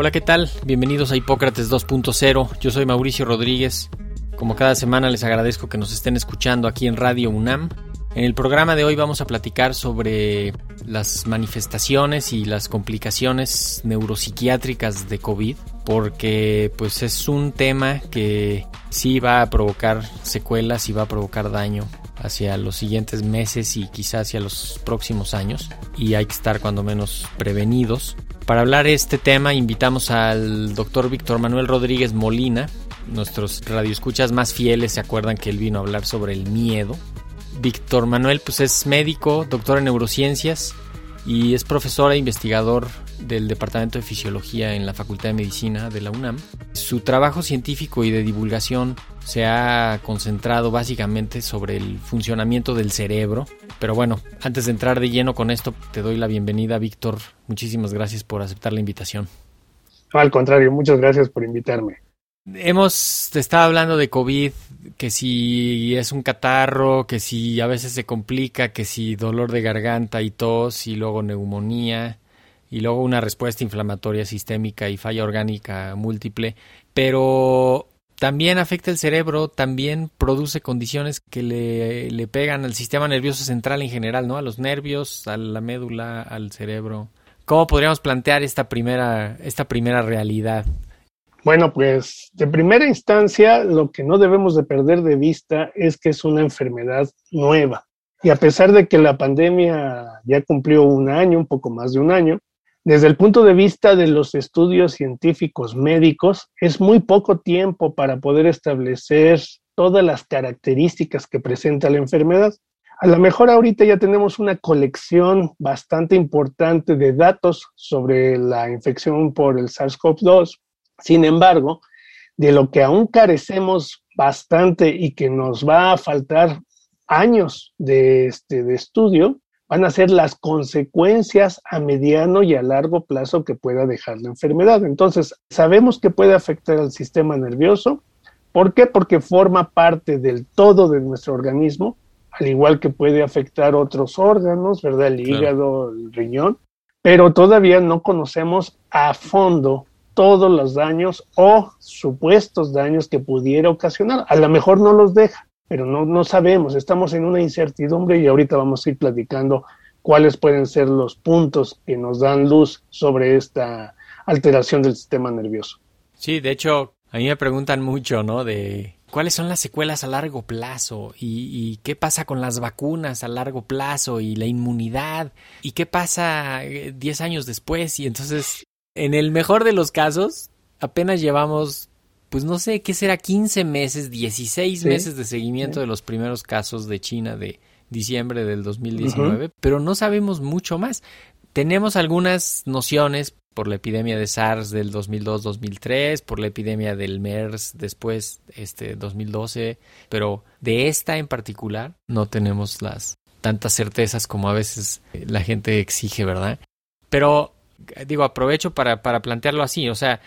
Hola, ¿qué tal? Bienvenidos a Hipócrates 2.0. Yo soy Mauricio Rodríguez. Como cada semana les agradezco que nos estén escuchando aquí en Radio UNAM. En el programa de hoy vamos a platicar sobre las manifestaciones y las complicaciones neuropsiquiátricas de COVID, porque pues es un tema que sí va a provocar secuelas y va a provocar daño hacia los siguientes meses y quizás hacia los próximos años y hay que estar cuando menos prevenidos. Para hablar este tema invitamos al doctor Víctor Manuel Rodríguez Molina. Nuestros radioescuchas más fieles se acuerdan que él vino a hablar sobre el miedo. Víctor Manuel pues es médico, doctor en neurociencias y es profesor e investigador del Departamento de Fisiología en la Facultad de Medicina de la UNAM. Su trabajo científico y de divulgación se ha concentrado básicamente sobre el funcionamiento del cerebro. Pero bueno, antes de entrar de lleno con esto, te doy la bienvenida, Víctor. Muchísimas gracias por aceptar la invitación. al contrario, muchas gracias por invitarme. Hemos estado hablando de COVID, que si es un catarro, que si a veces se complica, que si dolor de garganta y tos y luego neumonía y luego una respuesta inflamatoria sistémica y falla orgánica múltiple, pero también afecta el cerebro, también produce condiciones que le, le, pegan al sistema nervioso central en general, ¿no? A los nervios, a la médula, al cerebro. ¿Cómo podríamos plantear esta primera, esta primera realidad? Bueno, pues de primera instancia, lo que no debemos de perder de vista es que es una enfermedad nueva. Y a pesar de que la pandemia ya cumplió un año, un poco más de un año, desde el punto de vista de los estudios científicos médicos, es muy poco tiempo para poder establecer todas las características que presenta la enfermedad. A lo mejor ahorita ya tenemos una colección bastante importante de datos sobre la infección por el SARS-CoV-2. Sin embargo, de lo que aún carecemos bastante y que nos va a faltar años de, este, de estudio, van a ser las consecuencias a mediano y a largo plazo que pueda dejar la enfermedad. Entonces, sabemos que puede afectar al sistema nervioso. ¿Por qué? Porque forma parte del todo de nuestro organismo, al igual que puede afectar otros órganos, ¿verdad? El hígado, el riñón, pero todavía no conocemos a fondo todos los daños o supuestos daños que pudiera ocasionar. A lo mejor no los deja, pero no, no sabemos, estamos en una incertidumbre y ahorita vamos a ir platicando cuáles pueden ser los puntos que nos dan luz sobre esta alteración del sistema nervioso. Sí, de hecho, a mí me preguntan mucho, ¿no? De cuáles son las secuelas a largo plazo y, y, qué pasa con las vacunas a largo plazo y la inmunidad y qué pasa 10 años después y entonces, en el mejor de los casos, apenas llevamos pues no sé, ¿qué será? 15 meses, 16 sí, meses de seguimiento sí. de los primeros casos de China de diciembre del 2019, uh -huh. pero no sabemos mucho más. Tenemos algunas nociones por la epidemia de SARS del 2002-2003, por la epidemia del MERS después, este 2012, pero de esta en particular no tenemos las tantas certezas como a veces la gente exige, ¿verdad? Pero digo, aprovecho para, para plantearlo así, o sea,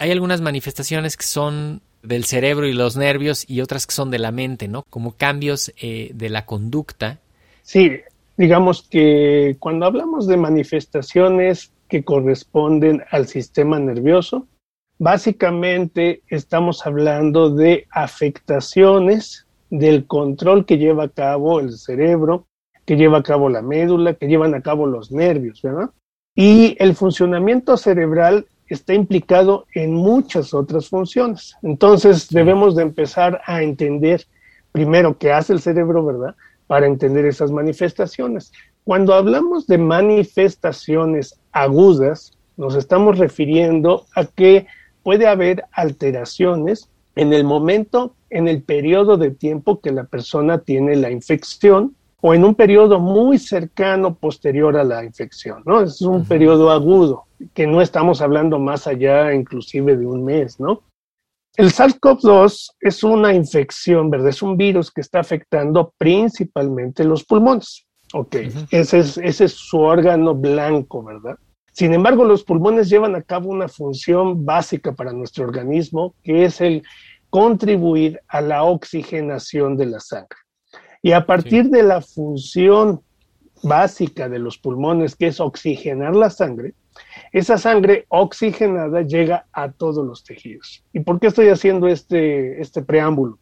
hay algunas manifestaciones que son del cerebro y los nervios y otras que son de la mente, ¿no? Como cambios eh, de la conducta. Sí, digamos que cuando hablamos de manifestaciones que corresponden al sistema nervioso, básicamente estamos hablando de afectaciones del control que lleva a cabo el cerebro, que lleva a cabo la médula, que llevan a cabo los nervios, ¿verdad? Y el funcionamiento cerebral está implicado en muchas otras funciones. Entonces debemos de empezar a entender primero qué hace el cerebro, ¿verdad? Para entender esas manifestaciones. Cuando hablamos de manifestaciones agudas, nos estamos refiriendo a que puede haber alteraciones en el momento, en el periodo de tiempo que la persona tiene la infección o en un periodo muy cercano posterior a la infección, ¿no? Es un periodo agudo, que no estamos hablando más allá inclusive de un mes, ¿no? El SARS-CoV-2 es una infección, ¿verdad? Es un virus que está afectando principalmente los pulmones. Ok, ese, es, ese es su órgano blanco, ¿verdad? Sin embargo, los pulmones llevan a cabo una función básica para nuestro organismo, que es el contribuir a la oxigenación de la sangre. Y a partir de la función básica de los pulmones, que es oxigenar la sangre, esa sangre oxigenada llega a todos los tejidos. ¿Y por qué estoy haciendo este, este preámbulo?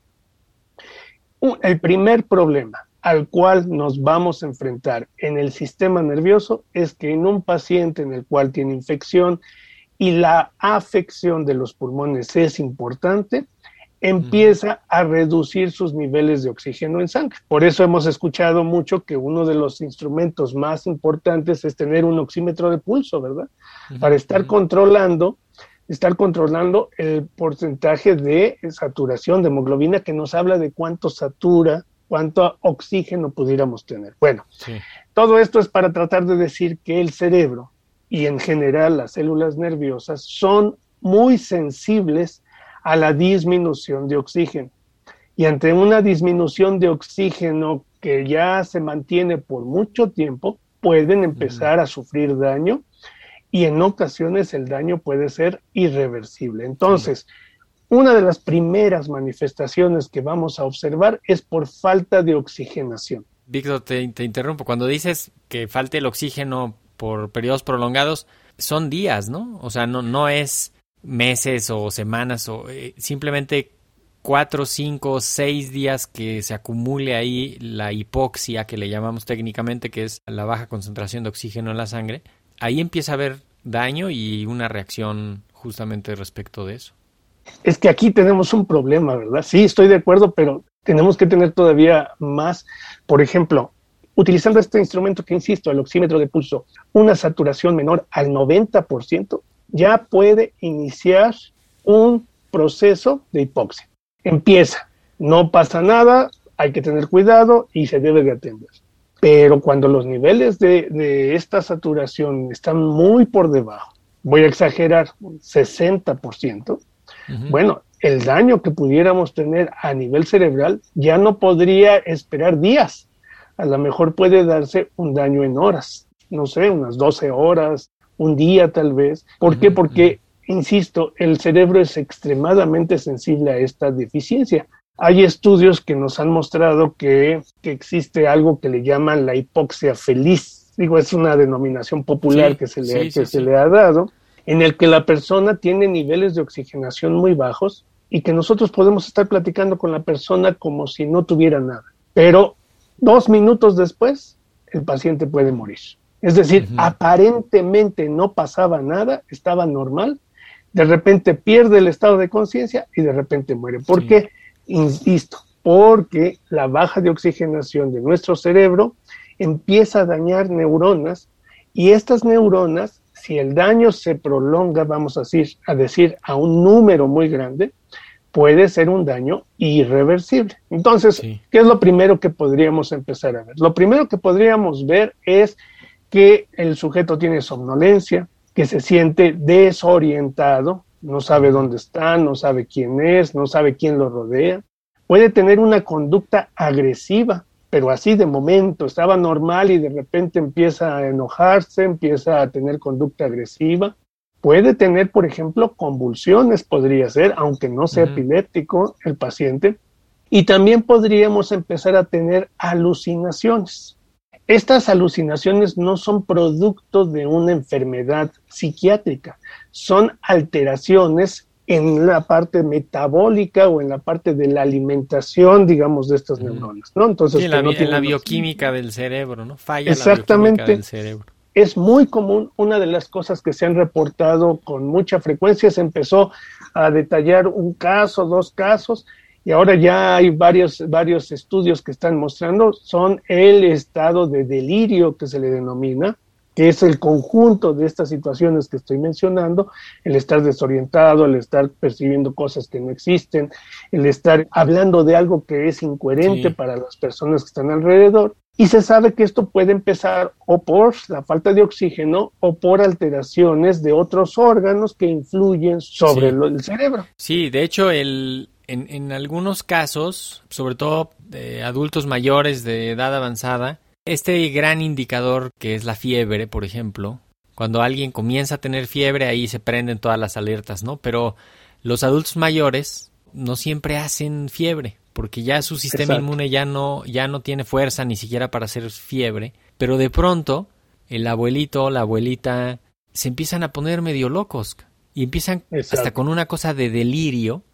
El primer problema al cual nos vamos a enfrentar en el sistema nervioso es que en un paciente en el cual tiene infección y la afección de los pulmones es importante, empieza a reducir sus niveles de oxígeno en sangre. Por eso hemos escuchado mucho que uno de los instrumentos más importantes es tener un oxímetro de pulso, ¿verdad? Para estar controlando, estar controlando el porcentaje de saturación de hemoglobina que nos habla de cuánto satura, cuánto oxígeno pudiéramos tener. Bueno, todo esto es para tratar de decir que el cerebro y en general las células nerviosas son muy sensibles a la disminución de oxígeno. Y ante una disminución de oxígeno que ya se mantiene por mucho tiempo, pueden empezar a sufrir daño y en ocasiones el daño puede ser irreversible. Entonces, una de las primeras manifestaciones que vamos a observar es por falta de oxigenación. Víctor, te, te interrumpo. Cuando dices que falte el oxígeno por periodos prolongados, son días, ¿no? O sea, no, no es meses o semanas o eh, simplemente cuatro, cinco, seis días que se acumule ahí la hipoxia que le llamamos técnicamente, que es la baja concentración de oxígeno en la sangre, ahí empieza a haber daño y una reacción justamente respecto de eso. Es que aquí tenemos un problema, ¿verdad? Sí, estoy de acuerdo, pero tenemos que tener todavía más, por ejemplo, utilizando este instrumento que insisto, el oxímetro de pulso, una saturación menor al 90%, ya puede iniciar un proceso de hipoxia. Empieza, no pasa nada, hay que tener cuidado y se debe de atender. Pero cuando los niveles de, esta saturación están muy por debajo, voy a exagerar, 60%, bueno, el daño que pudiéramos tener a nivel cerebral ya no podría esperar días. A lo mejor puede darse un daño en horas, no sé, unas 12 horas, un día tal vez. ¿Por qué? Porque, insisto, el cerebro es extremadamente sensible a esta deficiencia. Hay estudios que nos han mostrado que, existe algo que le llaman la hipoxia feliz. Digo, es una denominación popular que, se le, que se le ha dado, en el que la persona tiene niveles de oxigenación muy bajos y que nosotros podemos estar platicando con la persona como si no tuviera nada. Pero dos minutos después, el paciente puede morir. Es decir, aparentemente no pasaba nada, estaba normal, de repente pierde el estado de conciencia y de repente muere. ¿Por qué? Insisto, porque la baja de oxigenación de nuestro cerebro empieza a dañar neuronas y estas neuronas, si el daño se prolonga, vamos a decir, a decir a un número muy grande, puede ser un daño irreversible. Entonces, ¿qué es lo primero que podríamos empezar a ver? Lo primero que podríamos ver es que el sujeto tiene somnolencia, que se siente desorientado, no sabe dónde está, no sabe quién es, no sabe quién lo rodea. Puede tener una conducta agresiva, pero así de momento estaba normal y de repente empieza a enojarse, empieza a tener conducta agresiva. Puede tener, por ejemplo, convulsiones, podría ser, aunque no sea epiléptico el paciente. Y también podríamos empezar a tener alucinaciones. Estas alucinaciones no son producto de una enfermedad psiquiátrica, son alteraciones en la parte metabólica o en la parte de la alimentación, digamos, de estas neuronas, ¿no? Entonces, en la, bioquímica del cerebro, ¿no? Falla Exactamente. la bioquímica del cerebro. Es muy común, una de las cosas que se han reportado con mucha frecuencia, se empezó a detallar un caso, dos casos, y ahora ya hay varios, varios estudios que están mostrando, son el estado de delirio que se le denomina, que es el conjunto de estas situaciones que estoy mencionando, el estar desorientado, el estar percibiendo cosas que no existen, el estar hablando de algo que es incoherente para las personas que están alrededor. Y se sabe que esto puede empezar o por la falta de oxígeno o por alteraciones de otros órganos que influyen sobre el cerebro. Sí, de hecho, el, en, en algunos casos, sobre todo de adultos mayores de edad avanzada, este gran indicador que es la fiebre, por ejemplo, cuando alguien comienza a tener fiebre, ahí se prenden todas las alertas, ¿no? Pero los adultos mayores no siempre hacen fiebre, porque ya su sistema inmune ya no, ya no tiene fuerza ni siquiera para hacer fiebre, pero de pronto el abuelito la abuelita se empiezan a poner medio locos y empiezan hasta con una cosa de delirio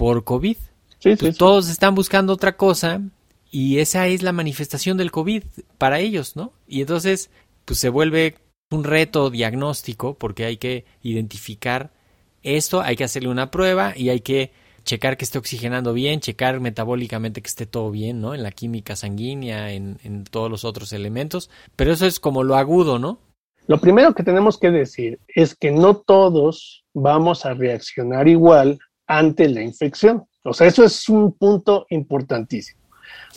por COVID. Pues todos están buscando otra cosa y esa es la manifestación del COVID para ellos, ¿no? Y entonces, pues se vuelve un reto diagnóstico porque hay que identificar esto, hay que hacerle una prueba y hay que checar que esté oxigenando bien, checar metabólicamente que esté todo bien, ¿no? En la química sanguínea, en, en todos los otros elementos. Pero eso es como lo agudo, ¿no? Lo primero que tenemos que decir es que no todos vamos a reaccionar igual ante la infección. O sea, eso es un punto importantísimo.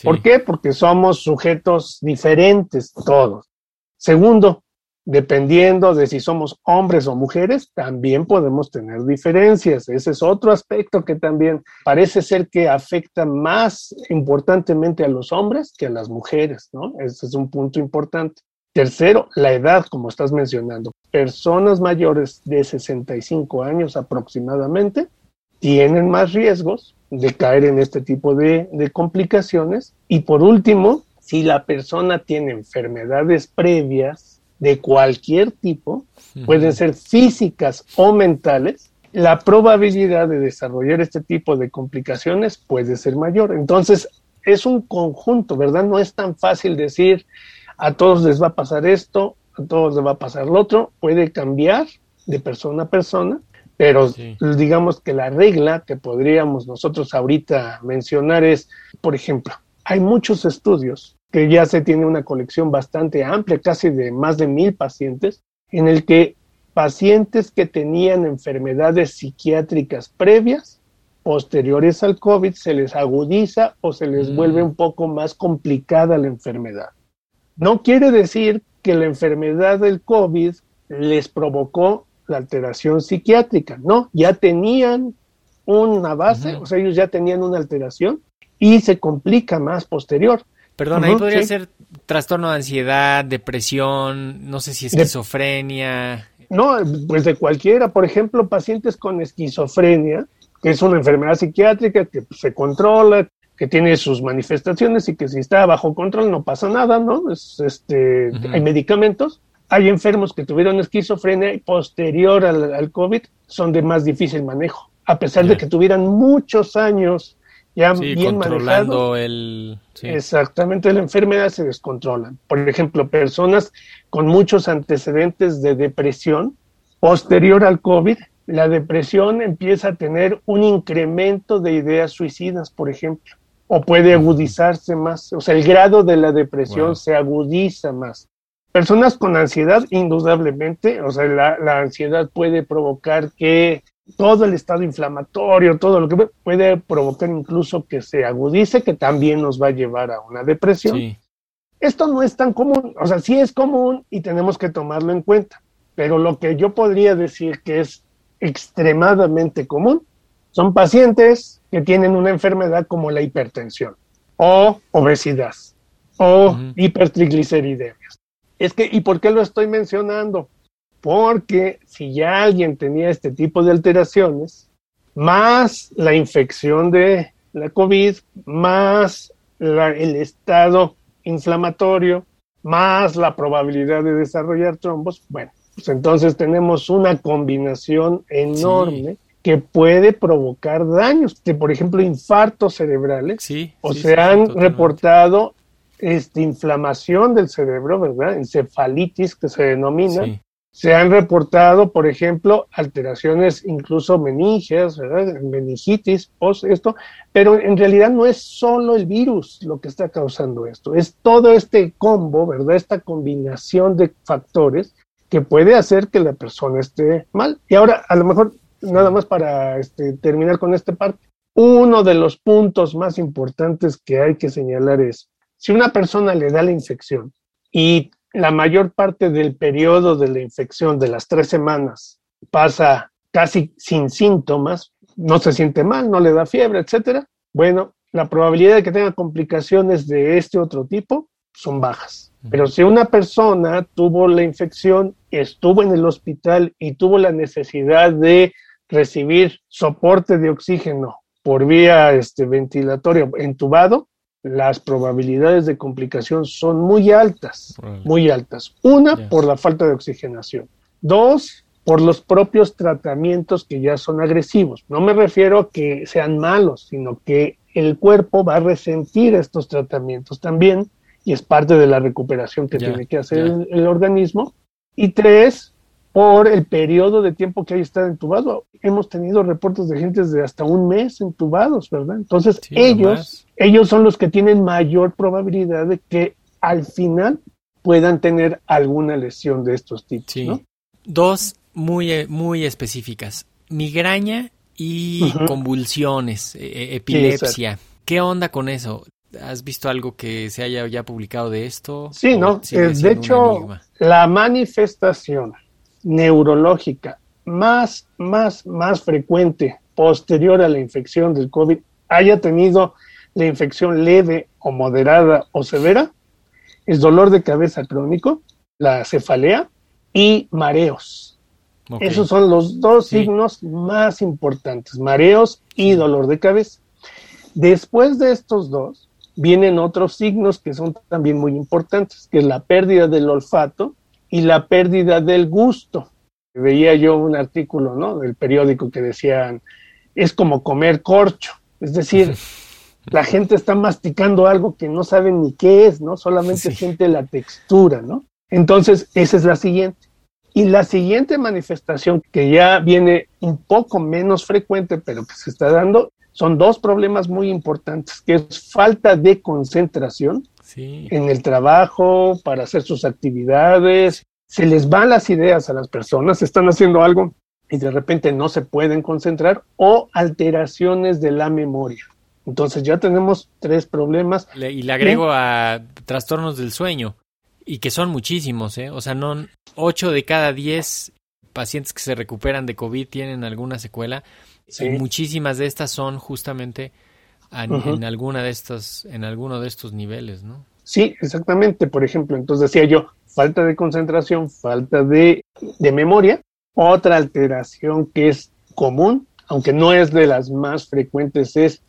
¿Por qué? Porque somos sujetos diferentes todos. Segundo, dependiendo de si somos hombres o mujeres, también podemos tener diferencias. Ese es otro aspecto que también parece ser que afecta más importantemente a los hombres que a las mujeres, ¿no? Ese es un punto importante. Tercero, la edad, como estás mencionando. Personas mayores de 65 años aproximadamente tienen más riesgos de caer en este tipo de, complicaciones. Y por último, si la persona tiene enfermedades previas de cualquier tipo, pueden ser físicas o mentales, la probabilidad de desarrollar este tipo de complicaciones puede ser mayor. Entonces, es un conjunto, ¿verdad? No es tan fácil decir a todos les va a pasar esto, a todos les va a pasar lo otro, puede cambiar de persona a persona pero digamos que la regla que podríamos nosotros ahorita mencionar es, por ejemplo, hay muchos estudios que ya se tiene una colección bastante amplia, casi de más de mil pacientes, en el que pacientes que tenían enfermedades psiquiátricas previas, posteriores al COVID, se les agudiza o se les vuelve mm. un poco más complicada la enfermedad. No quiere decir que la enfermedad del COVID les provocó la alteración psiquiátrica, no, ya tenían una base, o sea, ellos ya tenían una alteración y se complica más posterior. Perdón, ahí podría ser trastorno de ansiedad, depresión, no sé si esquizofrenia. no, pues de cualquiera, por ejemplo, pacientes con esquizofrenia, que es una enfermedad psiquiátrica que se controla, que tiene sus manifestaciones y que si está bajo control no pasa nada, ¿no? Es, este, Hay medicamentos, hay enfermos que tuvieron esquizofrenia y posterior al, COVID son de más difícil manejo, a pesar de que tuvieran muchos años ya bien manejando el exactamente la enfermedad se descontrolan. Por ejemplo, personas con muchos antecedentes de depresión posterior al COVID, la depresión empieza a tener un incremento de ideas suicidas, por ejemplo, o puede agudizarse más, o sea, el grado de la depresión se agudiza más. Personas con ansiedad, indudablemente, o sea, la, ansiedad puede provocar que todo el estado inflamatorio, todo lo que puede provocar incluso que se agudice, que también nos va a llevar a una depresión. Esto no es tan común, o sea, sí es común y tenemos que tomarlo en cuenta, pero lo que yo podría decir que es extremadamente común son pacientes que tienen una enfermedad como la hipertensión o obesidad o hipertrigliceridemias. Es que, ¿y por qué lo estoy mencionando? Porque si ya alguien tenía este tipo de alteraciones, más la infección de la COVID, más el estado inflamatorio, más la probabilidad de desarrollar trombos, bueno, pues entonces tenemos una combinación enorme que puede provocar daños, que por ejemplo infartos cerebrales, sí, o se han reportado este, inflamación del cerebro, ¿verdad? Encefalitis que se denomina, Se han reportado, por ejemplo, alteraciones incluso meningias, ¿verdad? meningitis, post esto, pero en realidad no es solo el virus lo que está causando esto, es todo este combo, ¿verdad? Esta combinación de factores que puede hacer que la persona esté mal. Y ahora, a lo mejor, nada más para este, terminar con esta parte, uno de los puntos más importantes que hay que señalar es, si una persona le da la infección y la mayor parte del periodo de la infección de las tres semanas pasa casi sin síntomas, no se siente mal, no le da fiebre, etcétera, bueno, la probabilidad de que tenga complicaciones de este otro tipo son bajas. Pero si una persona tuvo la infección, estuvo en el hospital y tuvo la necesidad de recibir soporte de oxígeno por vía este, ventilatoria entubado, las probabilidades de complicación son muy altas, muy altas. Una, por la falta de oxigenación. Dos, por los propios tratamientos que ya son agresivos. No me refiero a que sean malos, sino que el cuerpo va a resentir estos tratamientos también y es parte de la recuperación que tiene que hacer el, organismo. Y tres, por el periodo de tiempo que hay estado entubado. Hemos tenido reportes de gente de hasta un mes entubados, ¿verdad? Entonces, ellos, ellos son los que tienen mayor probabilidad de que al final puedan tener alguna lesión de estos tipos. ¿no? Dos muy, eh, muy específicas. Migraña y convulsiones, e, e, epilepsia. ¿Qué onda con eso? ¿Has visto algo que se haya ya publicado de esto? Sí, no. Eh, de hecho, la manifestación neurológica más, más, más frecuente posterior a la infección del COVID haya tenido la infección leve o moderada o severa es dolor de cabeza crónico, la cefalea y mareos. Esos son los dos signos más importantes, mareos y dolor de cabeza. Después de estos dos, vienen otros signos que son también muy importantes, que es la pérdida del olfato y la pérdida del gusto. Veía yo un artículo ¿no? del periódico que decían, es como comer corcho, es decir, la gente está masticando algo que no saben ni qué es, ¿no? Solamente siente la textura, ¿no? Entonces, esa es la siguiente. Y la siguiente manifestación que ya viene un poco menos frecuente, pero que se está dando, son dos problemas muy importantes, que es falta de concentración en el trabajo, para hacer sus actividades, se les van las ideas a las personas, están haciendo algo y de repente no se pueden concentrar, o alteraciones de la memoria. Entonces ya tenemos tres problemas. y le agrego a trastornos del sueño, y que son muchísimos, ¿eh? O sea, no, ocho de cada diez pacientes que se recuperan de COVID tienen alguna secuela muchísimas de estas son justamente en, alguna de estas, en alguno de estos niveles, ¿no? Sí, exactamente. Por ejemplo, entonces decía yo, falta de concentración, falta de, de memoria. Otra alteración que es común, aunque no es de las más frecuentes, es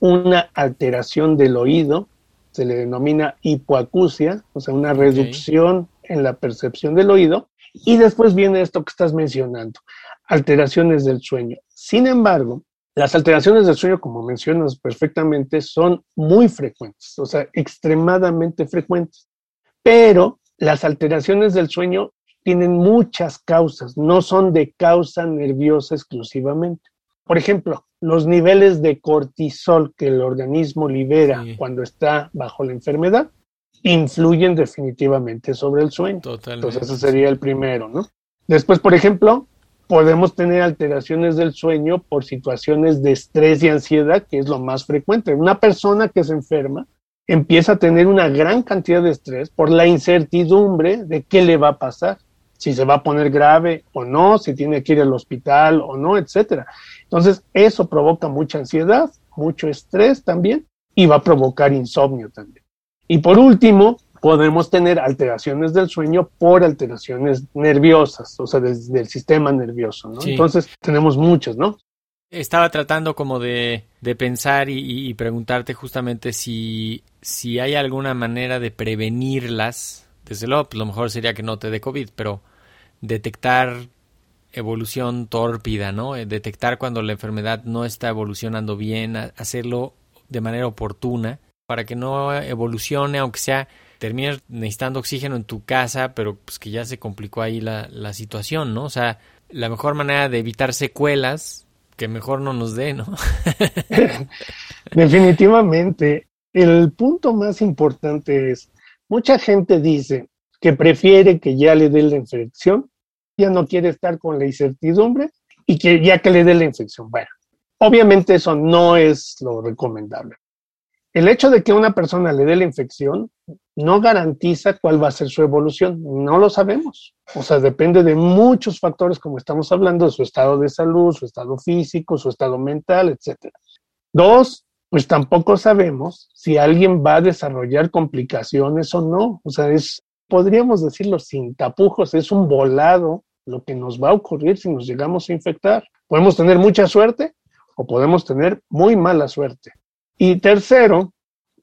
una alteración del oído, se le denomina hipoacusia, o sea, una reducción en la percepción del oído. Y después viene esto que estás mencionando, alteraciones del sueño. Sin embargo, las alteraciones del sueño, como mencionas perfectamente, son muy frecuentes, o sea, extremadamente frecuentes. Pero las alteraciones del sueño tienen muchas causas, no son de causa nerviosa exclusivamente. Por ejemplo, los niveles de cortisol que el organismo libera cuando está bajo la enfermedad influyen definitivamente sobre el sueño. Totalmente. Entonces ese sería el primero, ¿no? Después, por ejemplo, podemos tener alteraciones del sueño por situaciones de estrés y ansiedad, que es lo más frecuente. Una persona que se enferma empieza a tener una gran cantidad de estrés por la incertidumbre de qué le va a pasar, si se va a poner grave o no, si tiene que ir al hospital o no, etcétera. Entonces, eso provoca mucha ansiedad, mucho estrés también y va a provocar insomnio también. Y por último, podemos tener alteraciones del sueño por alteraciones nerviosas, o sea, del sistema nervioso, ¿no? Entonces, tenemos muchas, ¿no? Estaba tratando como de, de pensar y, preguntarte justamente si, si hay alguna manera de prevenirlas. Desde luego, pues lo mejor sería que no te dé COVID, pero detectar evolución tórpida, ¿no? Eh, detectar cuando la enfermedad no está evolucionando bien, hacerlo de manera oportuna para que no evolucione, aunque sea terminas necesitando oxígeno en tu casa, pero pues que ya se complicó ahí la, la situación, ¿no? O sea, la mejor manera de evitar secuelas, que mejor no nos dé, ¿no? Definitivamente. El punto más importante es, mucha gente dice que prefiere que ya le dé la infección, ya no quiere estar con la incertidumbre y que ya que le dé la infección. Bueno, obviamente eso no es lo recomendable. El hecho de que una persona le dé la infección no garantiza cuál va a ser su evolución, no lo sabemos. O sea, depende de muchos factores, como estamos hablando, de su estado de salud, su estado físico, su estado mental, etc. Dos, pues tampoco sabemos si alguien va a desarrollar complicaciones o no. O sea, es, podríamos decirlo sin tapujos, es un volado lo que nos va a ocurrir si nos llegamos a infectar. Podemos tener mucha suerte o podemos tener muy mala suerte. Y tercero,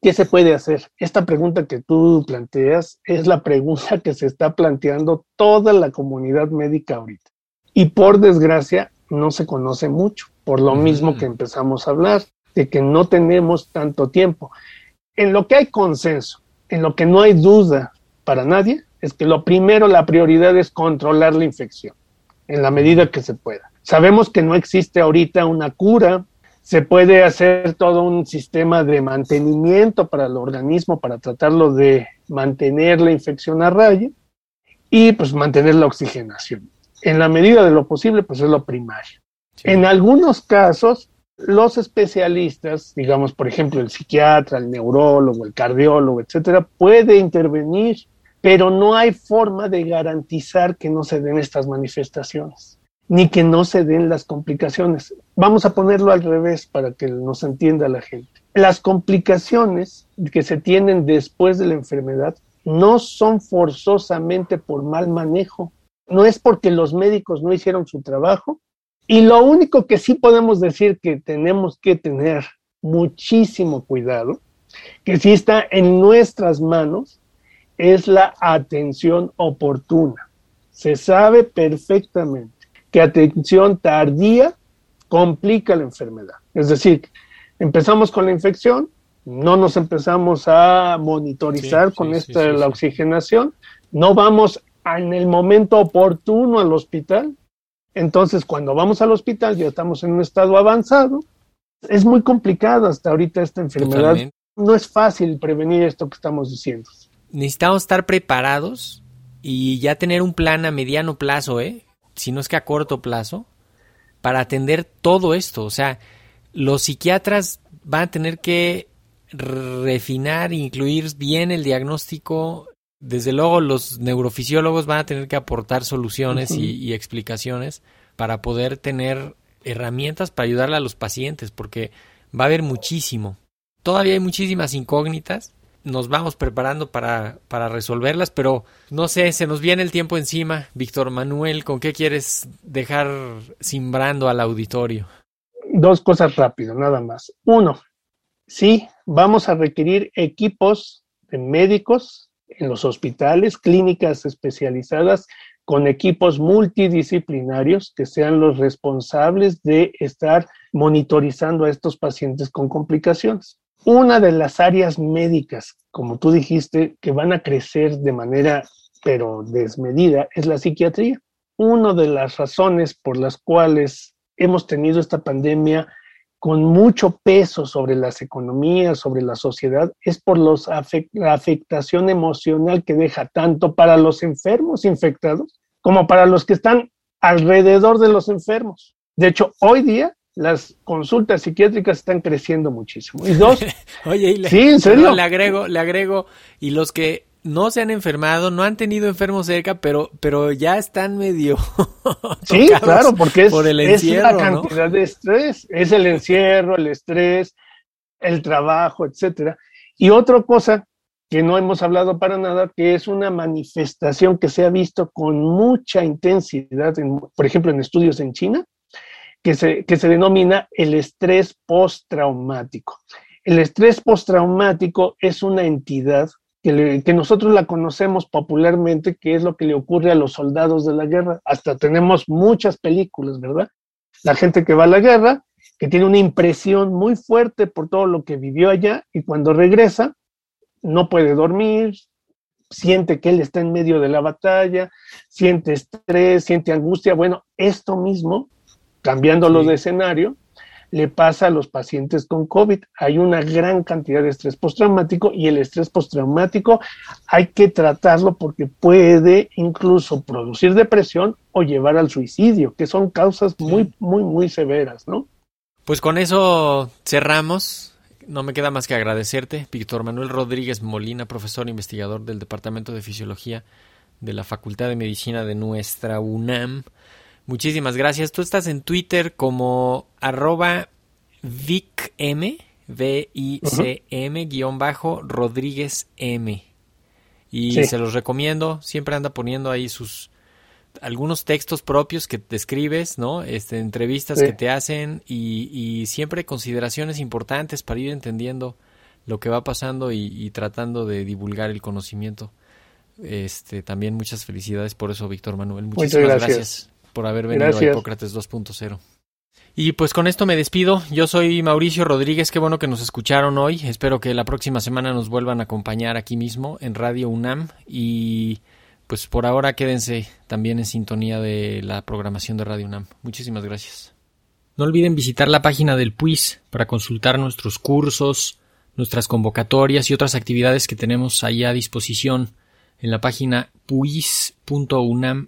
¿qué se puede hacer? Esta pregunta que tú planteas es la pregunta que se está planteando toda la comunidad médica ahorita. Y por desgracia, no se conoce mucho, por lo mismo que empezamos a hablar, de que no tenemos tanto tiempo. En lo que hay consenso, en lo que no hay duda para nadie, es que lo primero, la prioridad es controlar la infección, en la medida que se pueda. Sabemos que no existe ahorita una cura se puede hacer todo un sistema de mantenimiento para el organismo para tratarlo de mantener la infección a raya y pues mantener la oxigenación. En la medida de lo posible, pues es lo primario. En algunos casos, los especialistas, digamos, por ejemplo, el psiquiatra, el neurólogo, el cardiólogo, etcétera, puede intervenir, pero no hay forma de garantizar que no se den estas manifestaciones ni que no se den las complicaciones. Vamos a ponerlo al revés para que nos entienda la gente. Las complicaciones que se tienen después de la enfermedad no son forzosamente por mal manejo, no es porque los médicos no hicieron su trabajo. Y lo único que sí podemos decir que tenemos que tener muchísimo cuidado, que sí está en nuestras manos, es la atención oportuna. Se sabe perfectamente que atención tardía complica la enfermedad. Es decir, empezamos con la infección, no nos empezamos a monitorizar con esta la oxigenación, no vamos en el momento oportuno al hospital. Entonces, cuando vamos al hospital ya estamos en un estado avanzado. Es muy complicado hasta ahorita esta enfermedad. No es fácil prevenir esto que estamos diciendo. Necesitamos estar preparados y ya tener un plan a mediano plazo, ¿eh? Si no es que a corto plazo, para atender todo esto. O sea, los psiquiatras van a tener que refinar, incluir bien el diagnóstico. Desde luego los neurofisiólogos van a tener que aportar soluciones y, y, explicaciones para poder tener herramientas para ayudarle a los pacientes, porque va a haber muchísimo. Todavía hay muchísimas incógnitas nos vamos preparando para, para resolverlas, pero no sé, se nos viene el tiempo encima. Víctor Manuel, ¿con qué quieres dejar simbrando al auditorio? Dos cosas rápido, nada más. Uno, sí, vamos a requerir equipos de médicos en los hospitales, clínicas especializadas con equipos multidisciplinarios que sean los responsables de estar monitorizando a estos pacientes con complicaciones. Una de las áreas médicas, como tú dijiste, que van a crecer de manera pero desmedida es la psiquiatría. Una de las razones por las cuales hemos tenido esta pandemia con mucho peso sobre las economías, sobre la sociedad, es por la afectación emocional que deja tanto para los enfermos infectados como para los que están alrededor de los enfermos. De hecho, hoy día las consultas psiquiátricas están creciendo muchísimo. Y dos, oye, le, sí, en serio. Le agrego, le agrego, y los que no se han enfermado, no han tenido enfermos cerca, pero, pero ya están medio. sí, claro, porque es, por el encierro, es la cantidad de estrés, es el encierro, el estrés, el trabajo, etcétera. Y otra cosa que no hemos hablado para nada, que es una manifestación que se ha visto con mucha intensidad, por ejemplo, en estudios en China, que se, que se denomina el estrés postraumático. El estrés postraumático es una entidad que, que, nosotros la conocemos popularmente, que es lo que le ocurre a los soldados de la guerra. Hasta tenemos muchas películas, ¿verdad? La gente que va a la guerra, que tiene una impresión muy fuerte por todo lo que vivió allá y cuando regresa, no puede dormir, siente que él está en medio de la batalla, siente estrés, siente angustia. Bueno, esto mismo, cambiándolo de escenario, le pasa a los pacientes con COVID. Hay una gran cantidad de estrés postraumático y el estrés postraumático hay que tratarlo porque puede incluso producir depresión o llevar al suicidio, que son causas muy, muy, muy severas, ¿no? Pues con eso cerramos. No me queda más que agradecerte, Víctor Manuel Rodríguez Molina, profesor e investigador del Departamento de Fisiología de la Facultad de Medicina de nuestra UNAM. Muchísimas gracias. Tú estás en Twitter como arroba VicM, V-I-C-M, guion bajo, Rodríguez M. Y se los recomiendo. Siempre anda poniendo ahí sus algunos textos propios que te escribes, ¿no? Este, entrevistas que te hacen y, y, siempre consideraciones importantes para ir entendiendo lo que va pasando y, tratando de divulgar el conocimiento. Este, también muchas felicidades por eso, Víctor Manuel. Muchísimas gracias por haber venido a Hipócrates 2.0. Y pues con esto me despido. Yo soy Mauricio Rodríguez. Qué bueno que nos escucharon hoy. Espero que la próxima semana nos vuelvan a acompañar aquí mismo en Radio UNAM. Y pues por ahora quédense también en sintonía de la programación de Radio UNAM. Muchísimas gracias. No olviden visitar la página del PUIS para consultar nuestros cursos, nuestras convocatorias y otras actividades que tenemos ahí a disposición en la página puis.unam